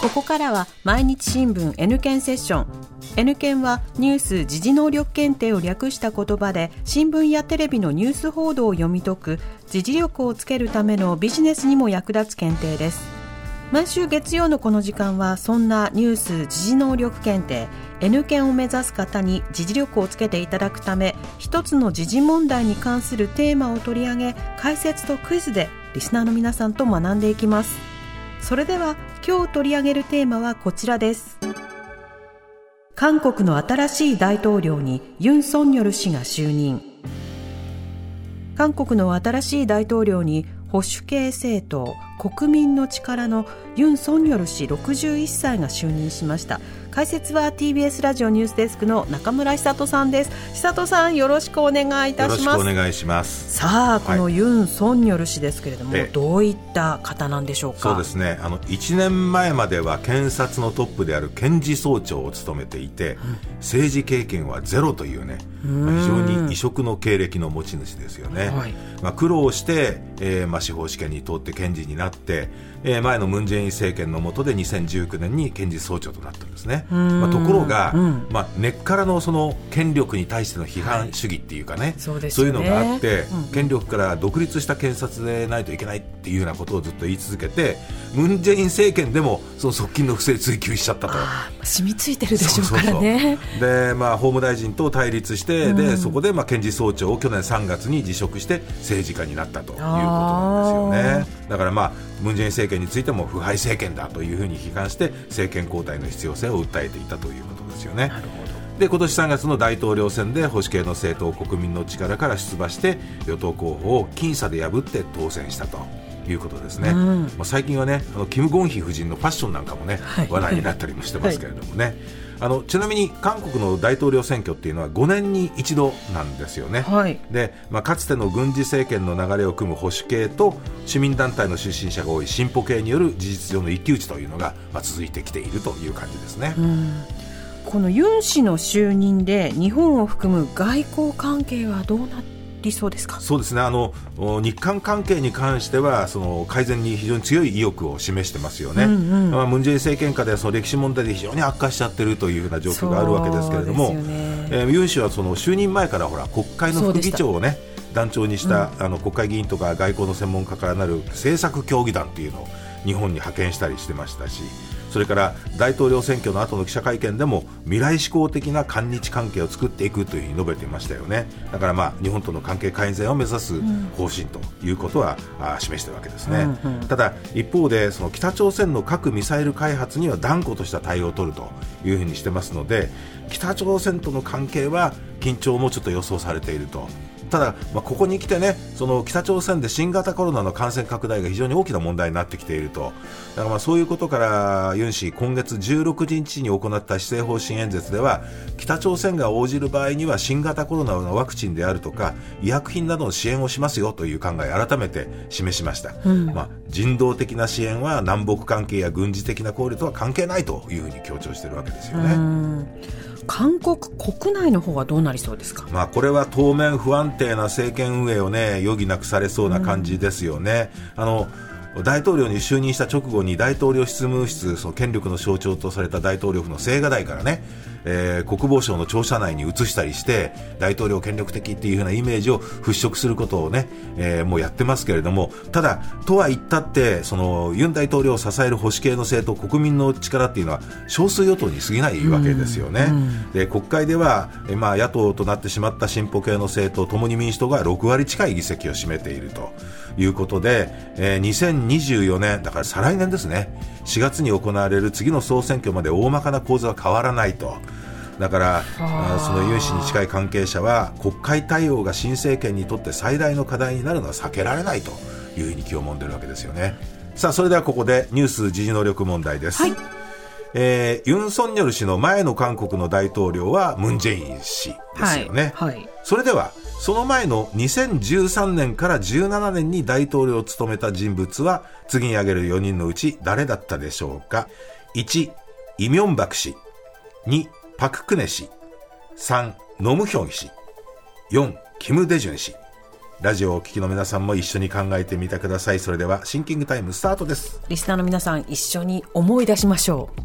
ここからは毎日新聞 N 検セッション。N 検はニュース時事能力検定を略した言葉で新聞やテレビのニュース報道を読み解く時事力をつけるためのビジネスにも役立つ検定です。毎週月曜のこの時間はそんなニュース時事能力検定。N 検を目指す方に時事力をつけていただくため一つの時事問題に関するテーマを取り上げ解説とクイズでリスナーの皆さんと学んでいきます。それでは今日取り上げるテーマはこちらです。韓国の新しい大統領にユン・ソンニョル氏が就任。韓国の新しい大統領に保守系政党国民の力のユン・ソンニョル氏61歳が就任しました。解説は TBS ラジオニュースデスクの中村久人さんです。久人さんよろしくお願いいたよろしくおします願いします。さあこのユン・ソンニョル氏ですけれども、ええ。どういった方なんでしょうか？そうですね。あの1年前までは検察のトップである検事総長を務めていて、政治経験はゼロというね、まあ非常に異色の経歴の持ち主ですよね。はい。まあ苦労して、えーまあ司法試験に通って検事になって、えー前のムンジェイン政権の下で2019年に検事総長となったんですね。まあところが、まあ根っからのその権力に対しての批判主義っていうかね、そうですよね。いうのがあって、権力から独立した検察でないといけないっていうようなことをずっと言い続けてムン・ジェイン政権でもその側近の不正追及しちゃったと。染みついてるでしょうからね。で、まあ、法務大臣と対立して、でそこで、まあ、検事総長を去年3月に辞職して政治家になったということなんですよね。だから、まあ、ムン・ジェイン政権についても腐敗政権だというふうに批判して政権交代の必要性を訴えていたということですよね。で今年3月の大統領選で保守系の政党国民の力から出馬して与党候補を僅差で破って当選したということですね、まあ最近はねあのキム・ゴンヒ夫人のファッションなんかもね、はい。話題になったりもしてますけれどもね、あのちなみに韓国の大統領選挙っていうのは5年に一度なんですよね、はい。でまあ、かつての軍事政権の流れを組む保守系と市民団体の出身者が多い進歩系による事実上の一騎打ちというのが、まあ、続いてきているという感じですね。このユン氏の就任で日本を含む外交関係はどうなりそうですか？そうですね。あのお日韓関係に関してはその改善に非常に強い意欲を示してますよね、まあ、ムン・ジェイン政権下ではその歴史問題で非常に悪化しちゃってるというような状況があるわけですけれども、ね。えーユン氏はその就任前からほら国会の副議長をね団長にした、あの国会議員とか外交の専門家からなる政策協議団というのを日本に派遣したりしてましたしそれから大統領選挙の後の記者会見でも未来志向的な韓日関係を作っていくというふうに述べていましたよね。だからまあ日本との関係改善を目指す方針ということは、あー示しているわけですね、ただ一方でその北朝鮮の核・ミサイル開発には断固とした対応を取るというふうにしてますので北朝鮮との関係は緊張もちょっと予想されていると。ただ、まあ、ここに来てね、その北朝鮮で新型コロナの感染拡大が非常に大きな問題になってきていると。だからまあそういうことから、ユン氏、今月16日に行った施政方針演説では、北朝鮮が応じる場合には新型コロナのワクチンであるとか、医薬品などの支援をしますよという考えを改めて示しました。まあ、人道的な支援は南北関係や軍事的な考慮とは関係ないというふうに強調しているわけですよね。韓国国内の方はどうなりそうですか？まあ、これは当面不安定な政権運営をね余儀なくされそうな感じですよね。あの大統領に就任した直後に大統領執務室その権力の象徴とされた大統領府の青瓦台からね、えー国防省の庁舎内に移したりして大統領権力的っていう風なイメージを払拭することをね、えーもうやってますけれどもただとは言ったってそのユン大統領を支える保守系の政党国民の力っていうのは少数与党に過ぎないわけですよね。で国会では、えーまあ、野党となってしまった進歩系の政党共に民主党が6割近い議席を占めているということで、えー2024年だから再来年ですね4月に行われる次の総選挙まで大まかな構図は変わらないと。だからそのユン氏に近い関係者は国会対応が新政権にとって最大の課題になるのは避けられないというふうに気をもんでるわけですよね。さあそれではここでニュース時事能力問題です。はいえーユン・ソンニョル氏の前の韓国の大統領はムン・ジェイン氏ですよね。はいはいそれではその前の2013年から17年に大統領を務めた人物は次に挙げる4人のうち誰だったでしょうか？1イ・ミョンバク氏2パク・クネ氏3ノムヒョン氏4キム・デジュン氏ラジオをお聞きの皆さんも一緒に考えてみてください。それではシンキングタイムスタートです。リスナーの皆さん一緒に思い出しましょう。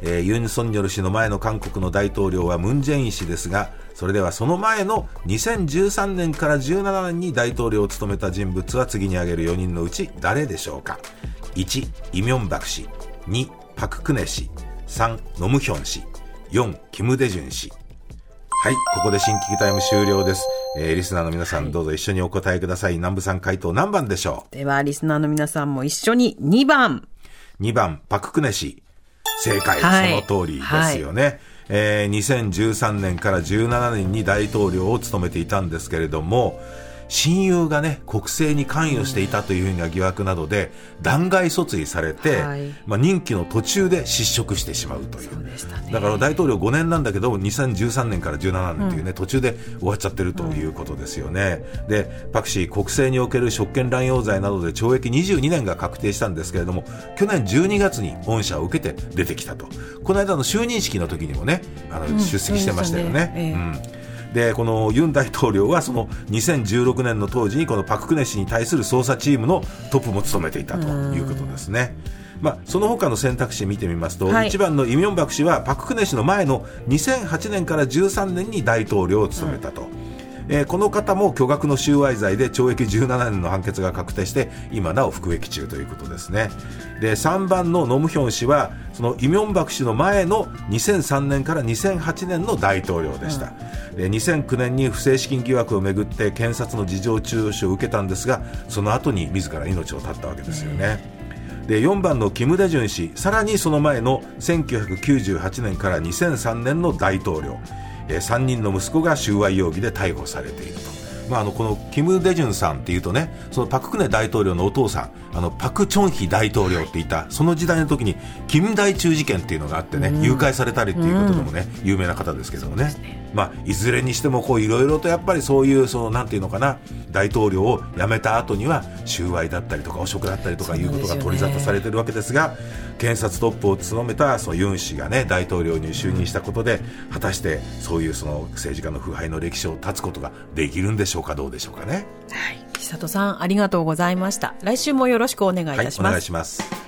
えーユン・ソンニョル氏の前の韓国の大統領はムン・ジェイン氏ですがそれではその前の2013年から17年に大統領を務めた人物は次に挙げる4人のうち誰でしょうか？1イ・ミョンバク氏。2パク・クネ氏3ノムヒョン氏4キム・デジュン氏はい、ここで新規タイム終了です。えーリスナーの皆さん、どうぞ一緒にお答えください。南部さん回答何番でしょではリスナーの皆さんも一緒に2番う ?2 番、パククネ氏。正解、はいその通りですよね。えー2013年から17年に大統領を務めていたんですけれども、親友がね、国政に関与していたというふうな疑惑などで、弾劾訴追されて、はいまあ、任期の途中で失職してしまうという。ねだから大統領5年なんだけど、2013年から17年というね、途中で終わっちゃってるということですよね。で、パク氏、国政における職権乱用罪などで懲役22年が確定したんですけれども、去年12月に恩赦を受けて出てきたと。この間の就任式の時にもね、あの、出席してましたよね。うんでこのユン大統領はその2016年の当時にこのパク・クネ氏に対する捜査チームのトップも務めていたということですね。まあ、その他の選択肢見てみますと、はい1番のイ・ミョンバク氏はパク・クネ氏の前の2008年から13年に大統領を務めたと。えーこの方も巨額の収賄罪で懲役17年の判決が確定して今なお服役中ということですね。で3番のノムヒョン氏はそのイ・ミョンバク氏の前の2003年から2008年の大統領でした、で2009年に不正資金疑惑をめぐって検察の事情聴取を受けたんですがその後に自ら命を絶ったわけですよね、で4番のキム・デジュン氏さらにその前の1998年から2003年の大統領、えー3人の息子が収賄容疑で逮捕されていると。まあ、あのこのキム・デジュンさんっていうとねそのパク・クネ大統領のお父さんあのパク・チョンヒ大統領っていたその時代の時にキム大中事件っていうのがあってね、誘拐されたりっていうことでもね、有名な方ですけどもねまあ、いずれにしてもこういろいろとやっぱりそういうそのなんていうのかな大統領を辞めた後には収賄だったりとか汚職だったりとかいうことが取り沙汰されてるわけですが検察トップを務めたそのユン氏がね大統領に就任したことで果たしてそういうその政治家の腐敗の歴史を断つことができるんでしょうかどうでしょうかね。久里さんありがとうございました来週もよろしくお願いいはいたします、お願いします。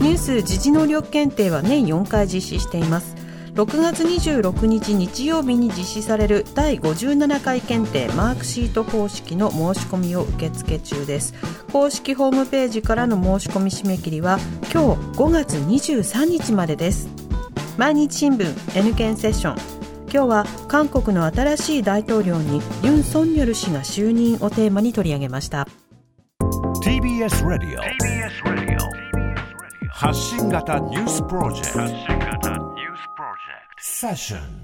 ニュース時事能力検定は年4回実施しています。6月26日日曜日に実施される第57回検定マークシート方式の申し込みを受付中です。公式ホームページからの申し込み締め切りは今日5月23日までです。毎日新聞 N 検セッション。今日は韓国の新しい大統領にユン・ソンニョル氏が就任をテーマに取り上げました。TBS ラディオ発信型ニュースプロジェクト。セッション